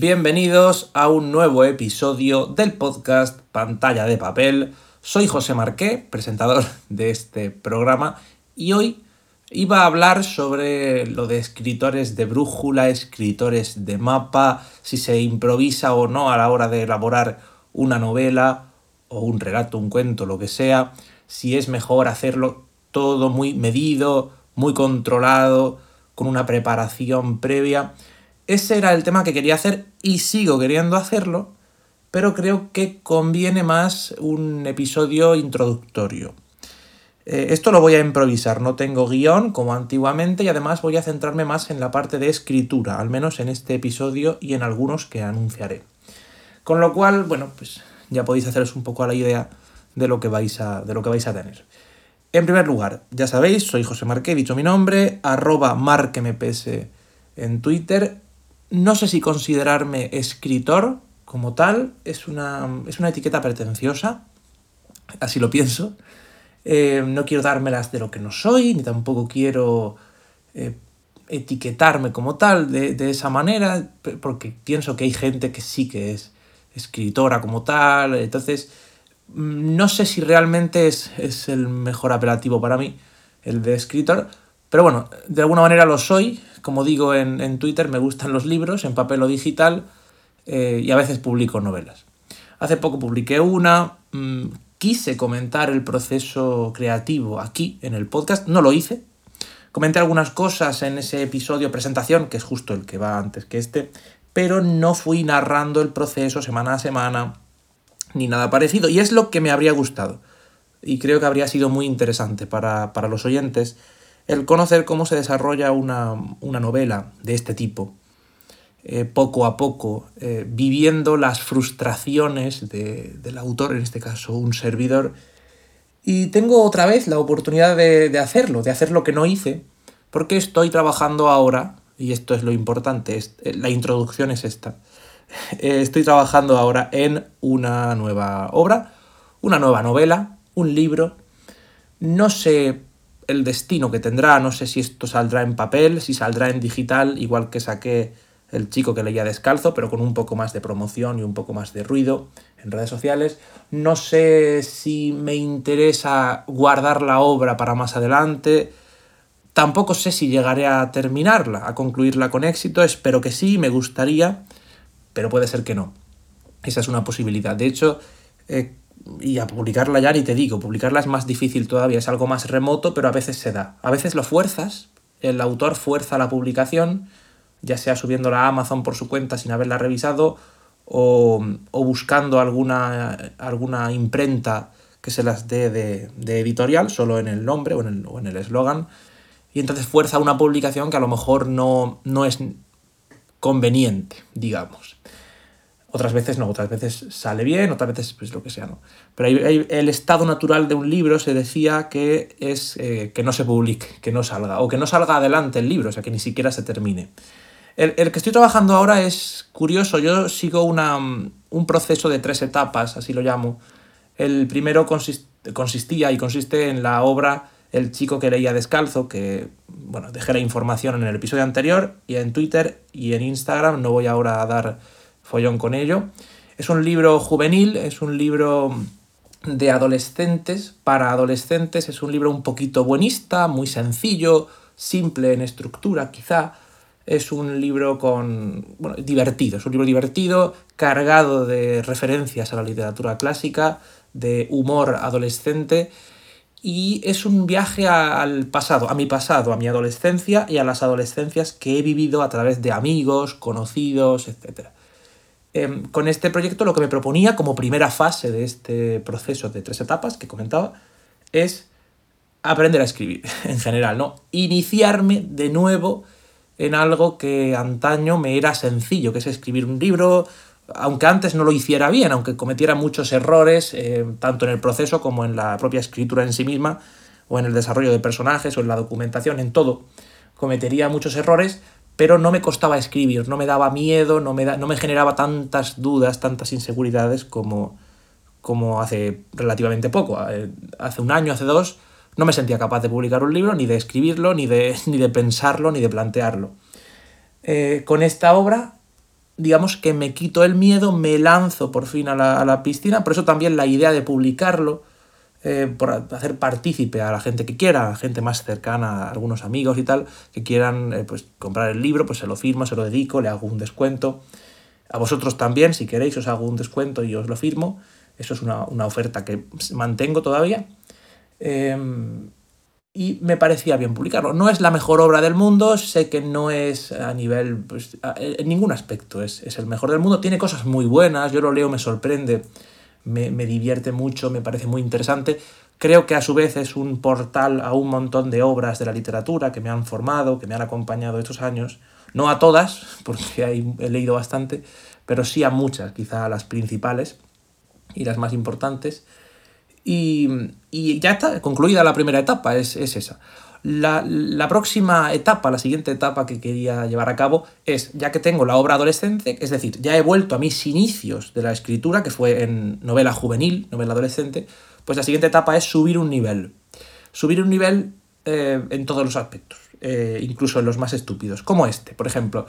Bienvenidos a un nuevo episodio del podcast Pantalla de Papel. Soy José Marqué, presentador de este programa, y hoy iba a hablar sobre lo de escritores de brújula, escritores de mapa, si se improvisa o no a la hora de elaborar una novela o un relato, un cuento, lo que sea, si es mejor hacerlo todo muy medido, muy controlado, con una preparación previa. Ese era el tema que quería hacer y sigo queriendo hacerlo, pero creo que conviene más un episodio introductorio. Eh, esto lo voy a improvisar, no tengo guion como antiguamente y además voy a centrarme más en la parte de escritura, al menos en este episodio y en algunos que anunciaré. Con lo cual, bueno, pues ya podéis haceros un poco a la idea de lo que vais a, de lo que vais a tener. En primer lugar, ya sabéis, soy José Marqué, dicho mi nombre, arroba marquemps en Twitter, no sé si considerarme escritor como tal, es una, es una etiqueta pretenciosa, así lo pienso. Eh, no quiero dármelas de lo que no soy, ni tampoco quiero eh, etiquetarme como tal de, de, esa manera, porque pienso que hay gente que sí que es escritora como tal, entonces mm, no sé si realmente es, es el mejor apelativo para mí, el de escritor, pero bueno, de alguna manera lo soy. Como digo en, Twitter, me gustan los libros en papel o digital eh, y a veces publico novelas. Hace poco publiqué una, mm, quise comentar el proceso creativo aquí en el podcast, no lo hice. Comenté algunas cosas en ese episodio presentación, que es justo el que va antes que este, pero no fui narrando el proceso semana a semana ni nada parecido. Y es lo que me habría gustado. Y creo que habría sido muy interesante para, para los oyentes el conocer cómo se desarrolla una, novela de este tipo, eh, poco a poco, eh, viviendo las frustraciones del autor, en este caso un servidor, y tengo otra vez la oportunidad de, hacerlo, de hacer lo que no hice, porque estoy trabajando ahora, y esto es lo importante, eh, la introducción es esta, estoy trabajando ahora en una nueva obra, una nueva novela, un libro, no sé el destino que tendrá. No sé si esto saldrá en papel, si saldrá en digital, igual que saqué el chico que leía descalzo, pero con un poco más de promoción y un poco más de ruido en redes sociales. No sé si me interesa guardar la obra para más adelante. Tampoco sé si llegaré a terminarla, a concluirla con éxito. Espero que sí, me gustaría, pero puede ser que no. Esa es una posibilidad. De hecho, eh, y a publicarla ya ni te digo, publicarla es más difícil todavía, es algo más remoto, pero a veces se da. A veces lo fuerzas, el autor fuerza la publicación, ya sea subiéndola a Amazon por su cuenta sin haberla revisado o, buscando alguna, alguna imprenta que se las dé de, de, editorial, solo en el nombre o en el eslogan, y entonces fuerza una publicación que a lo mejor no, no es conveniente, digamos. Otras veces no, otras veces sale bien, otras veces pues lo que sea, ¿no? Pero el estado natural de un libro se decía que es eh, que no se publique, que no salga, o que no salga adelante el libro, o sea, que ni siquiera se termine. El, que estoy trabajando ahora es curioso, yo sigo una, un proceso de tres etapas, así lo llamo. El primero consistía y consiste en la obra El chico que leía descalzo, que, bueno, dejé la información en el episodio anterior y en Twitter y en Instagram, no voy ahora a dar follón con ello. Es un libro juvenil, es un libro de adolescentes, para adolescentes, es un libro un poquito buenista, muy sencillo, simple en estructura quizá. Es un libro con. Bueno, divertido, es un libro divertido, cargado de referencias a la literatura clásica, de humor adolescente. Y es un viaje al pasado, a mi pasado, a mi adolescencia y a las adolescencias que he vivido a través de amigos, conocidos, etc. Em, con este proyecto lo que me proponía como primera fase de este proceso de tres etapas que comentaba es aprender a escribir en general, ¿no? Iniciarme de nuevo en algo que antaño me era sencillo, que es escribir un libro, aunque antes no lo hiciera bien, aunque cometiera muchos errores, eh, tanto en el proceso como en la propia escritura en sí misma, o en el desarrollo de personajes, o en la documentación, en todo, cometería muchos errores, pero no me costaba escribir, no me daba miedo, no me, no me generaba tantas dudas, tantas inseguridades como, como hace relativamente poco. Eh, hace un año, hace dos, no me sentía capaz de publicar un libro, ni de escribirlo, ni de, ni de pensarlo, ni de plantearlo. Eh, con esta obra digamos que me quito el miedo, me lanzo por fin a la, piscina, por eso también la idea de publicarlo, eh, por hacer partícipe a la gente que quiera, a gente más cercana, a algunos amigos y tal, que quieran eh, pues, comprar el libro, pues se lo firmo, se lo dedico, le hago un descuento. A vosotros también, si queréis, os hago un descuento y os lo firmo. Eso es una, oferta que mantengo todavía. Em, y me parecía bien publicarlo. No es la mejor obra del mundo, sé que no es a nivel, pues, en ningún aspecto es, el mejor del mundo, tiene cosas muy buenas, yo lo leo, me sorprende, me, divierte mucho, me parece muy interesante. Creo que a su vez es un portal a un montón de obras de la literatura que me han formado, que me han acompañado estos años. No a todas, porque he leído bastante, pero sí a muchas, quizá a las principales y las más importantes. Y, ya está, concluida la primera etapa, es, esa. La, próxima etapa, la siguiente etapa que quería llevar a cabo es, ya que tengo la obra adolescente, es decir, ya he vuelto a mis inicios de la escritura, que fue en novela juvenil, novela adolescente, pues la siguiente etapa es subir un nivel. Subir un nivel eh, en todos los aspectos, eh, incluso en los más estúpidos, como este, por ejemplo.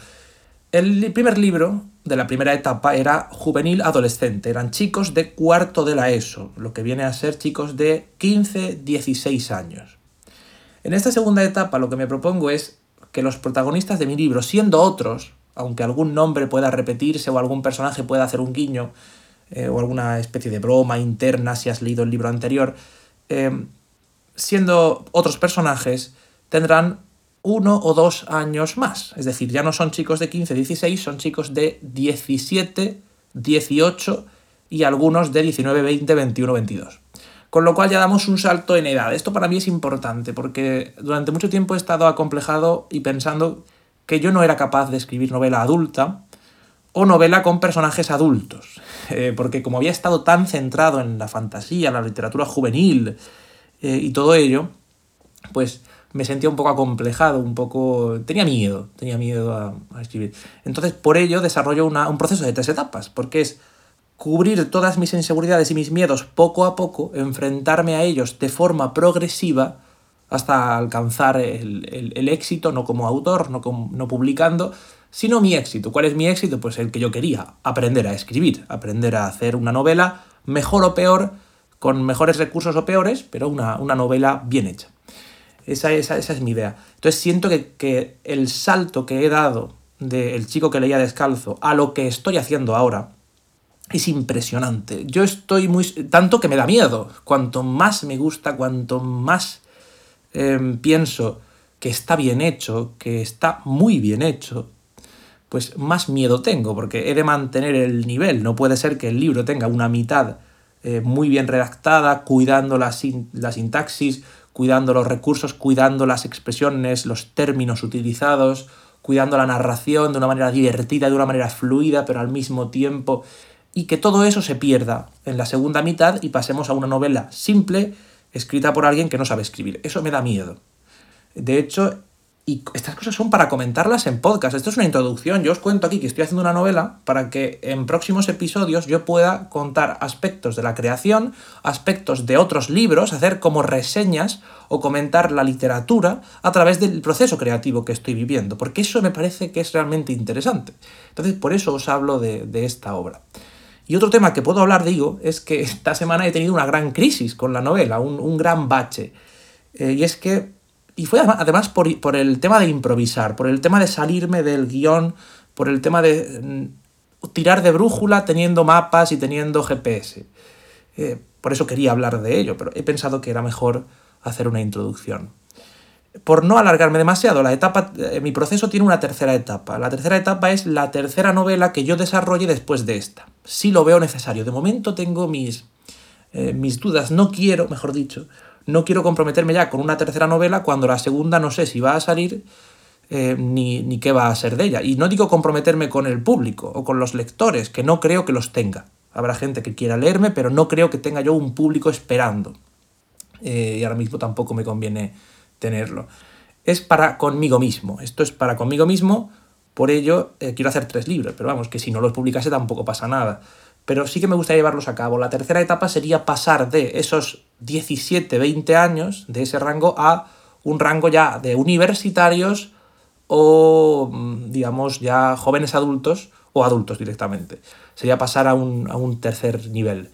El primer libro de la primera etapa era juvenil adolescente, eran chicos de cuarto de la ESO, lo que viene a ser chicos de 15, 16 años. En esta segunda etapa lo que me propongo es que los protagonistas de mi libro, siendo otros, aunque algún nombre pueda repetirse o algún personaje pueda hacer un guiño eh, o alguna especie de broma interna si has leído el libro anterior, eh, siendo otros personajes, tendrán uno o dos años más. Es decir, ya no son chicos de 15, 16, son chicos de 17, 18 y algunos de 19, 20, 21, 22. Con lo cual ya damos un salto en edad. Esto para mí es importante porque durante mucho tiempo he estado acomplejado y pensando que yo no era capaz de escribir novela adulta o novela con personajes adultos. Eh, porque como había estado tan centrado en la fantasía, la literatura juvenil eh, y todo ello, pues me sentía un poco acomplejado, un poco... tenía miedo, tenía miedo a, escribir. Entonces, por ello desarrollo un proceso de tres etapas, porque es cubrir todas mis inseguridades y mis miedos poco a poco, enfrentarme a ellos de forma progresiva hasta alcanzar el, éxito, no como autor, no, no publicando, sino mi éxito. ¿Cuál es mi éxito? Pues el que yo quería, aprender a escribir, aprender a hacer una novela mejor o peor, con mejores recursos o peores, pero una, una novela bien hecha. Esa, es mi idea. Entonces siento que, el salto que he dado del chico que leía descalzo a lo que estoy haciendo ahora es impresionante. Yo estoy muy... tanto que me da miedo. Cuanto más me gusta, cuanto más em, pienso que está bien hecho, que está muy bien hecho, pues más miedo tengo, porque he de mantener el nivel. No puede ser que el libro tenga una mitad eh, muy bien redactada, cuidando la, la sintaxis, cuidando los recursos, cuidando las expresiones, los términos utilizados, cuidando la narración de una manera divertida, de una manera fluida, pero al mismo tiempo, y que todo eso se pierda en la segunda mitad y pasemos a una novela simple, escrita por alguien que no sabe escribir. Eso me da miedo. De hecho, y estas cosas son para comentarlas en podcast. Esto es una introducción. Yo os cuento aquí que estoy haciendo una novela para que en próximos episodios yo pueda contar aspectos de la creación, aspectos de otros libros, hacer como reseñas o comentar la literatura a través del proceso creativo que estoy viviendo. Porque eso me parece que es realmente interesante. Entonces, por eso os hablo de, esta obra. Y otro tema que puedo hablar, digo, es que esta semana he tenido una gran crisis con la novela, un, gran bache. Eh, y es que y fue además por, el tema de improvisar, por el tema de salirme del guion, por el tema de mm, tirar de brújula teniendo mapas y teniendo GPS. Eh, por eso quería hablar de ello, pero he pensado que era mejor hacer una introducción. Por no alargarme demasiado, la etapa, eh, mi proceso tiene una tercera etapa. La tercera etapa es la tercera novela que yo desarrolle después de esta. Si lo veo necesario. De momento tengo mis, eh, mis dudas. No quiero, mejor dicho, no quiero comprometerme ya con una tercera novela cuando la segunda no sé si va a salir eh, ni, qué va a ser de ella. Y no digo comprometerme con el público o con los lectores, que no creo que los tenga. Habrá gente que quiera leerme, pero no creo que tenga yo un público esperando. Y ahora mismo tampoco me conviene tenerlo. Es para conmigo mismo. Esto es para conmigo mismo. Por ello, eh, quiero hacer tres libros, pero vamos, que si no los publicase tampoco pasa nada pero sí que me gustaría llevarlos a cabo. La tercera etapa sería pasar de esos 17, 20 años, de ese rango, a un rango ya de universitarios o, mm, digamos, ya jóvenes adultos o adultos directamente. Sería pasar a un, a un tercer nivel.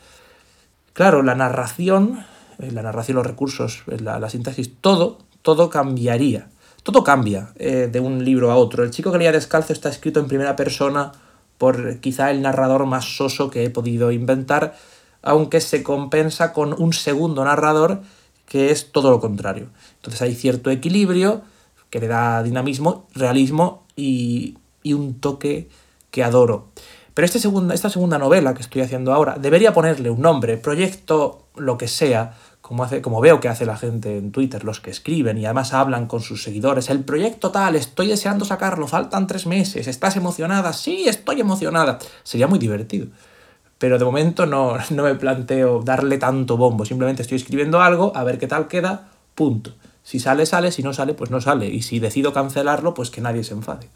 Claro, la narración, eh, la narración, los recursos, eh, la, la sintaxis, todo, todo cambiaría. Todo cambia eh, de un libro a otro. El chico que leía descalzo está escrito en primera persona por quizá el narrador más soso que he podido inventar, aunque se compensa con un segundo narrador que es todo lo contrario. Entonces hay cierto equilibrio que le da dinamismo, realismo y, un toque que adoro. Pero este segunda, esta segunda novela que estoy haciendo ahora debería ponerle un nombre, proyecto, lo que sea, como, hace, como veo que hace la gente en Twitter, los que escriben y además hablan con sus seguidores. El proyecto tal, estoy deseando sacarlo, faltan tres meses, ¿estás emocionada? Sí, estoy emocionada. Sería muy divertido. Pero de momento no, no me planteo darle tanto bombo, simplemente estoy escribiendo algo, a ver qué tal queda, punto. Si sale, sale, si no sale, pues no sale. Y si decido cancelarlo, pues que nadie se enfade.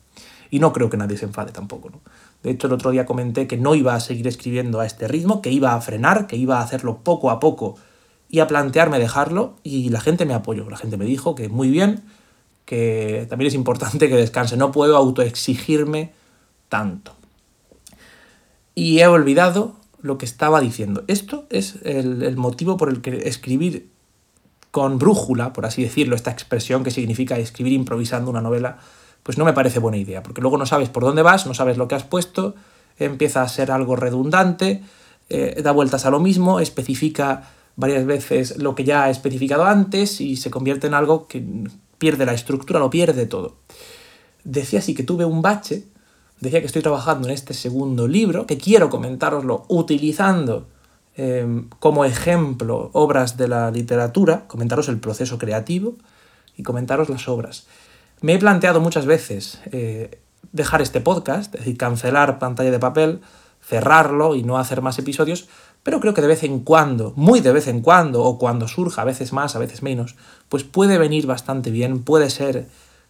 Y no creo que nadie se enfade tampoco, ¿no? De hecho, el otro día comenté que no iba a seguir escribiendo a este ritmo, que iba a frenar, que iba a hacerlo poco a poco y a plantearme dejarlo y la gente me apoyó. La gente me dijo que muy bien, que también es importante que descanse. No puedo autoexigirme tanto. Y he olvidado lo que estaba diciendo. Esto es el, el motivo por el que escribir con brújula, por así decirlo, esta expresión que significa escribir improvisando una novela, pues no me parece buena idea, porque luego no sabes por dónde vas, no sabes lo que has puesto, empieza a ser algo redundante, eh, da vueltas a lo mismo, especifica varias veces lo que ya ha especificado antes y se convierte en algo que pierde la estructura, lo pierde todo. Decía así que tuve un bache, decía que estoy trabajando en este segundo libro, que quiero comentároslo utilizando eh, como ejemplo obras de la literatura, comentaros el proceso creativo y comentaros las obras. Me he planteado muchas veces eh, dejar este podcast, es decir, cancelar pantalla de papel, cerrarlo y no hacer más episodios, pero creo que de vez en cuando, muy de vez en cuando, o cuando surja, a veces más, a veces menos, pues puede venir bastante bien, puede ser,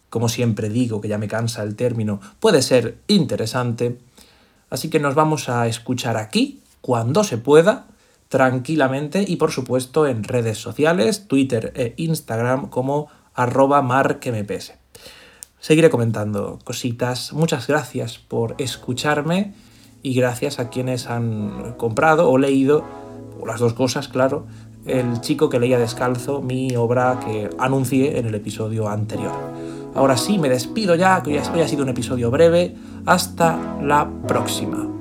como siempre digo, que ya me cansa el término, puede ser interesante. Así que nos vamos a escuchar aquí, cuando se pueda, tranquilamente y por supuesto en redes sociales, Twitter e Instagram como arroba marquemepese seguiré comentando cositas. Muchas gracias por escucharme y gracias a quienes han comprado o leído, o las dos cosas, claro, El chico que leía descalzo, mi obra que anuncié en el episodio anterior. Ahora sí, me despido ya, que hoy ha sido un episodio breve. Hasta la próxima.